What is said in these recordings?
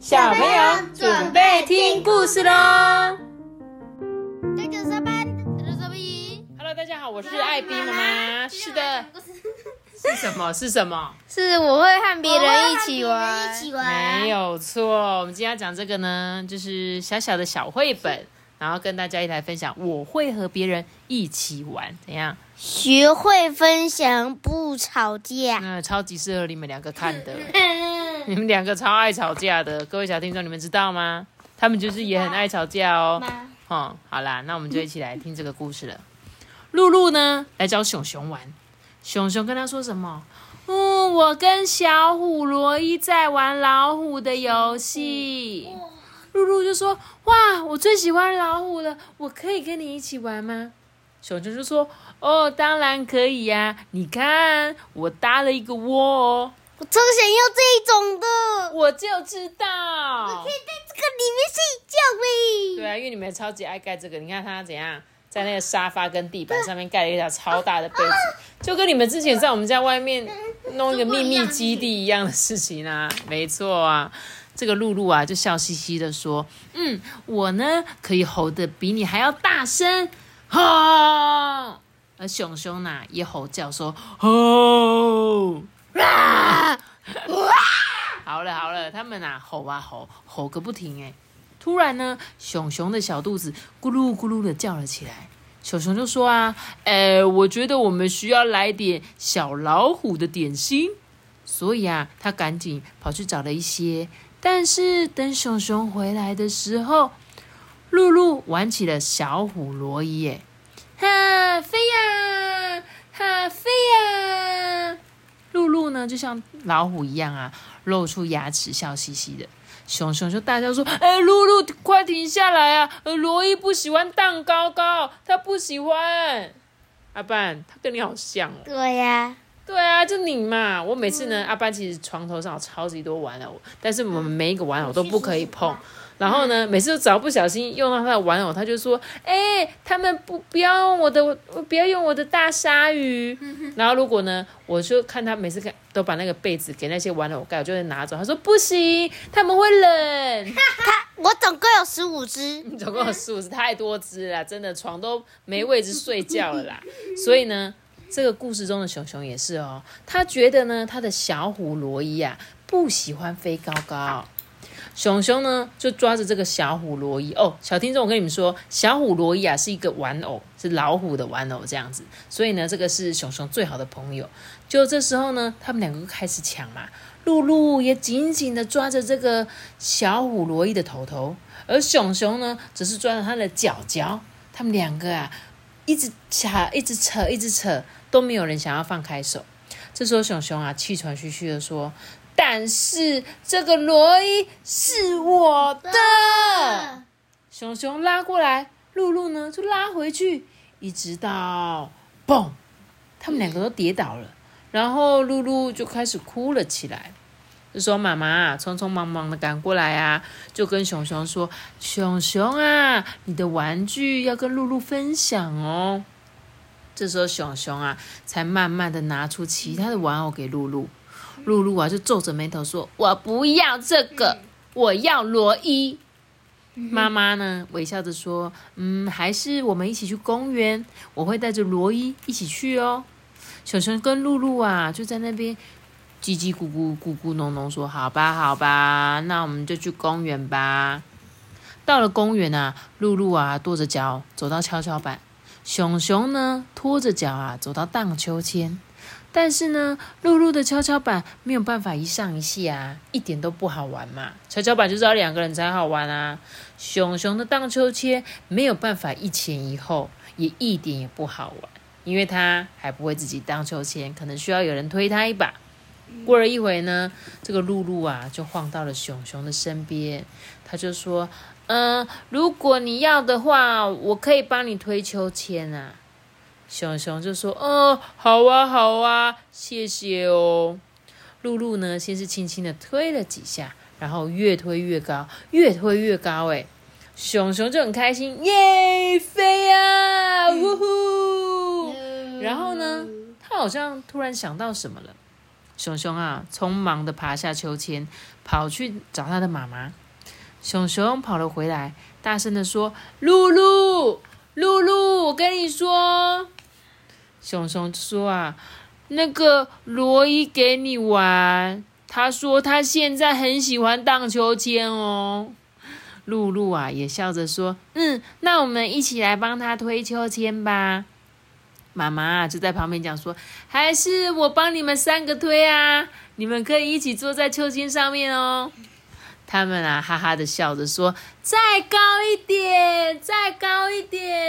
小朋友准备听故事喽。Hello，大家好，我是艾比妈妈。是的，是什么？是什么？是我会和别人一起玩，一起玩，没有错，我们今天要讲这个呢，就是小小的小绘本，然后跟大家一起来分享。我会和别人一起玩，怎样？学会分享，不吵架。那超级适合你们两个看的。你们两个超爱吵架的，各位小听众，你们知道吗？他们就是也很爱吵架哦。哦，好啦，那我们就一起来听这个故事了。露露呢，来找熊熊玩，熊熊跟他说什么？嗯，我跟小虎罗伊在玩老虎的游戏。露露就说：“哇，我最喜欢老虎了，我可以跟你一起玩吗？”熊熊就说：“哦，当然可以呀、你看，我搭了一个窝哦。”我超想要这一种的，我就知道，我可以在这个里面睡觉呗。对啊，因为你们超级爱盖这个，你看他怎样在那个沙发跟地板上面盖了一条超大的被子，就跟你们之前在我们家外面弄一个秘密基地一样的事情啊，没错啊。这个露露啊，就笑嘻嘻的说：“嗯，我呢可以吼的比你还要大声，吼！”而熊熊呢也吼叫说：“吼！”啊 好了好了，他们啊吼啊吼，吼个不停哎。突然呢，熊熊的小肚子咕噜咕噜的叫了起来。熊熊就说啊，呃，我觉得我们需要来点小老虎的点心，所以啊，他赶紧跑去找了一些。但是等熊熊回来的时候，露露玩起了小虎罗伊耶，哈飞呀，哈飞呀！露露呢，就像老虎一样啊，露出牙齿，笑嘻嘻的。熊熊就大叫说：“哎、露露，快停下来啊！呃，罗伊不喜欢蛋糕糕，他不喜欢。”阿班，他跟你好像哦。对呀，对啊，就你嘛。我每次呢，阿班其实床头上有超级多玩偶，但是我们每一个玩偶都不可以碰。然后呢，每次只要不小心用到他的玩偶，他就说：“哎、他们不不要用我的，不要用我的大鲨鱼。”然后如果呢，我就看他每次看都把那个被子给那些玩偶盖，我就会拿走。他说：“不行，他们会冷。”他我总共有十五只，总共有十五只，太多只了，真的床都没位置睡觉了啦。所以呢，这个故事中的熊熊也是哦，他觉得呢，他的小虎罗伊啊不喜欢飞高高。熊熊呢就抓着这个小虎罗伊哦，小听众，我跟你们说，小虎罗伊啊是一个玩偶，是老虎的玩偶这样子，所以呢，这个是熊熊最好的朋友。就这时候呢，他们两个开始抢嘛，露露也紧紧的抓着这个小虎罗伊的头头，而熊熊呢，只是抓着它的脚脚。他们两个啊，一直掐，一直扯，一直扯，都没有人想要放开手。这时候，熊熊啊，气喘吁吁的说：“但是这个罗伊是我的。”熊熊拉过来，露露呢就拉回去，一直到嘣，他们两个都跌倒了。然后露露就开始哭了起来。这时候妈妈啊，匆匆忙忙的赶过来啊，就跟熊熊说：“熊熊啊，你的玩具要跟露露分享哦。”这时候熊熊啊，才慢慢的拿出其他的玩偶给露露。露露啊，就皱着眉头说：“我不要这个，我要罗伊。”妈妈呢，微笑着说：“嗯，还是我们一起去公园，我会带着罗伊一起去哦。”熊熊跟露露啊，就在那边叽叽咕咕、咕咕哝哝说：“好吧，好吧，那我们就去公园吧。”到了公园啊，露露啊跺着脚走到跷跷板，熊熊呢拖着脚啊走到荡秋千。但是呢，露露的跷跷板没有办法一上一下啊，一点都不好玩嘛。跷跷板就是要两个人才好玩啊。熊熊的荡秋千没有办法一前一后，也一点也不好玩，因为他还不会自己荡秋千，可能需要有人推他一把。过了一会呢，这个露露啊就晃到了熊熊的身边，他就说：“嗯、如果你要的话，我可以帮你推秋千啊。”熊熊就说：“哦，好啊，好啊，谢谢哦。”露露呢，先是轻轻的推了几下，然后越推越高，越推越高，哎，熊熊就很开心，耶，飞呀、呜呼！然后呢，他好像突然想到什么了，熊熊啊，匆忙的爬下秋千，跑去找他的妈妈。熊熊跑了回来，大声的说：“露露，露露，我跟你说。”熊熊说：“啊，那个罗伊给你玩，他说他现在很喜欢荡秋千哦。”露露啊，也笑着说：“嗯，那我们一起来帮他推秋千吧。”妈妈就在旁边讲说：“还是我帮你们三个推啊，你们可以一起坐在秋千上面哦。”他们啊，哈哈的笑着说：“再高一点，再高一点。”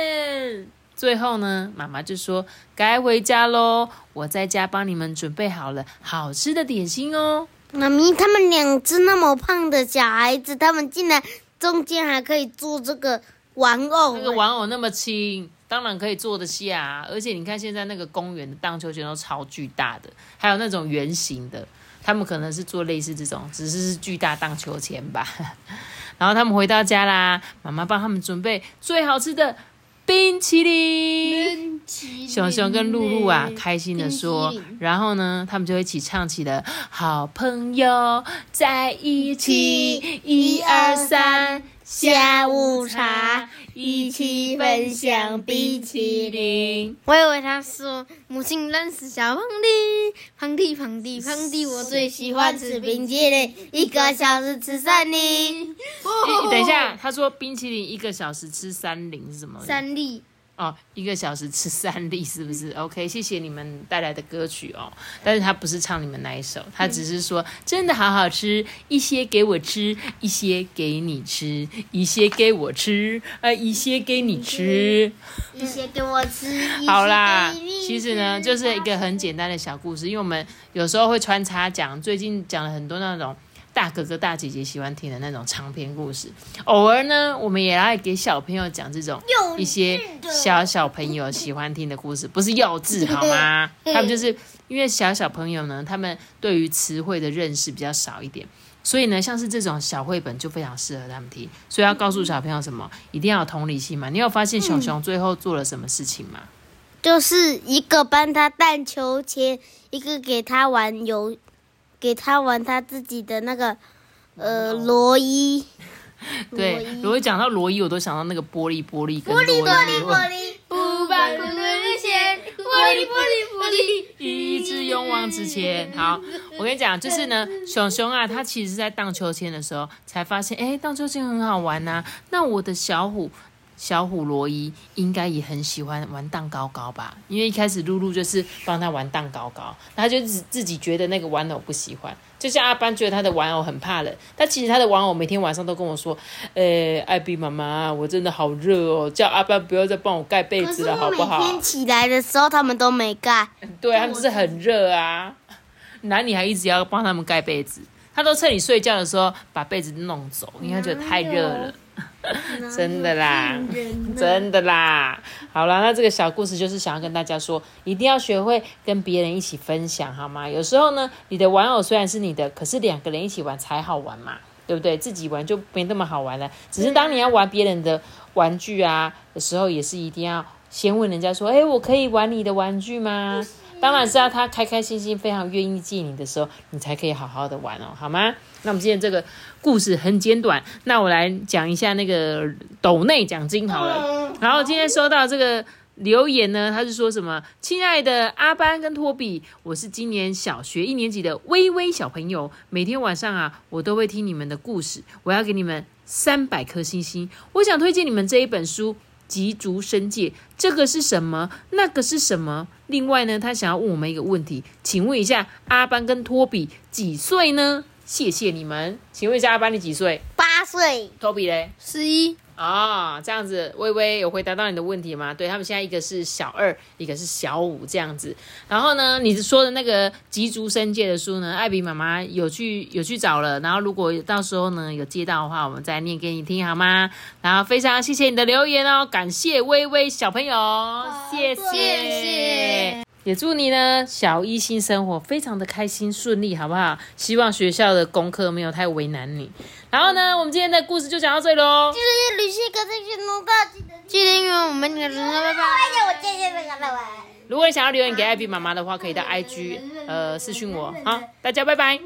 最后呢，妈妈就说：“该回家喽，我在家帮你们准备好了好吃的点心哦。”妈咪，他们两只那么胖的小孩子，他们竟然中间还可以做这个玩偶，那个玩偶那么轻，当然可以坐得下啊。而且你看现在那个公园的荡秋千都超巨大的，还有那种圆形的，他们可能是做类似这种，只是是巨大荡秋千吧。然后他们回到家啦，妈妈帮他们准备最好吃的冰淇淋。熊熊跟露露啊，开心的说然后呢，他们就一起唱起了“好朋友在一起”，一二三，下午茶，一起分享冰淇淋。我以为他说母亲认识小胖弟，胖弟胖弟胖弟，我最喜欢吃冰淇淋，一个小时吃三粒。诶等一下，他说冰淇淋一个小时吃三粒是什么？三粒，哦，一个小时吃三粒，是不是？OK，谢谢你们带来的歌曲哦。但是他不是唱你们那一首，他只是说真的好好吃，一些给我吃，一些给你吃，一些给我吃，呃，一些给你吃。一些给我吃。好啦，其实呢，就是一个很简单的小故事，因为我们有时候会穿插讲，最近讲了很多那种。大哥哥、大姐姐喜欢听的那种长篇故事，偶尔呢，我们也来给小朋友讲这种一些小小朋友喜欢听的故事，不是幼稚好吗？他们就是因为小小朋友呢，他们对于词汇的认识比较少一点，所以呢，像是这种小绘本就非常适合他们听。所以要告诉小朋友什么，一定要有同理心嘛。你有发现熊熊最后做了什么事情吗？就是一个帮他荡秋千，一个给他玩游，给他玩他自己的那个呃罗伊。对，如果讲到罗伊，我都想到那个玻璃玻璃跟玻璃玻璃玻璃，不把苦的线，玻璃玻璃玻璃。一直勇往直前。好，我跟你讲，就是呢，熊熊啊，他其实是在荡秋千的时候才发现，哎，荡秋千很好玩呐、那我的小虎。小虎罗伊应该也很喜欢玩蛋糕糕吧？因为一开始露露就是帮他玩蛋糕糕，他就自自己觉得那个玩偶不喜欢，就像阿班觉得他的玩偶很怕冷，但其实他的玩偶每天晚上都跟我说：“呃，艾比妈妈，我真的好热哦，叫阿班不要再帮我盖被子了，好不好？”每天起来的时候，他们都没盖。对他们就是很热啊，那你还一直要帮他们盖被子，他都趁你睡觉的时候把被子弄走，因为他觉得太热了，真的啦，真的啦。好啦，那这个小故事就是想要跟大家说，一定要学会跟别人一起分享，好吗？有时候呢，你的玩偶虽然是你的，可是两个人一起玩才好玩嘛。对不对？自己玩就没那么好玩了。只是当你要玩别人的玩具啊的时候，也是一定要先问人家说：“哎，我可以玩你的玩具吗？”当然是要他开开心心、非常愿意借你的时候，你才可以好好的玩哦，好吗？那我们今天这个故事很简短，那我来讲一下那个斗内奖金好了。然后今天收到这个留言呢，他是说什么？亲爱的阿班跟托比，我是今年小学一年级的微微小朋友，每天晚上啊，我都会听你们的故事，我要给你们三百颗星星。我想推荐你们这一本书。极足生界，这个是什么？那个是什么？另外呢，他想要问我们一个问题，请问一下，阿班跟托比几岁呢？谢谢你们，请问一下，阿班你几岁？八岁，托比嘞？十一，啊、这样子，微微有回答到你的问题吗？对他们现在一个是小二，一个是小五这样子。然后呢，你说的那个极足生界的书呢，艾比妈妈有去有去找了。然后如果到时候呢有接到的话，我们再念给你听好吗？然后非常谢谢你的留言哦，感谢微微小朋友，谢谢。谢谢也祝你呢小一新生活非常的开心顺利，好不好？希望学校的功课没有太为难你。然后呢，我们今天的故事就讲到这里喽。就是旅行可这些农大记得记得因为我们那个人拜拜。哎呀，我谢谢那个拜拜。如果你想要留言给艾比妈妈的话，可以到 IG 呃私讯我。好，大家拜拜。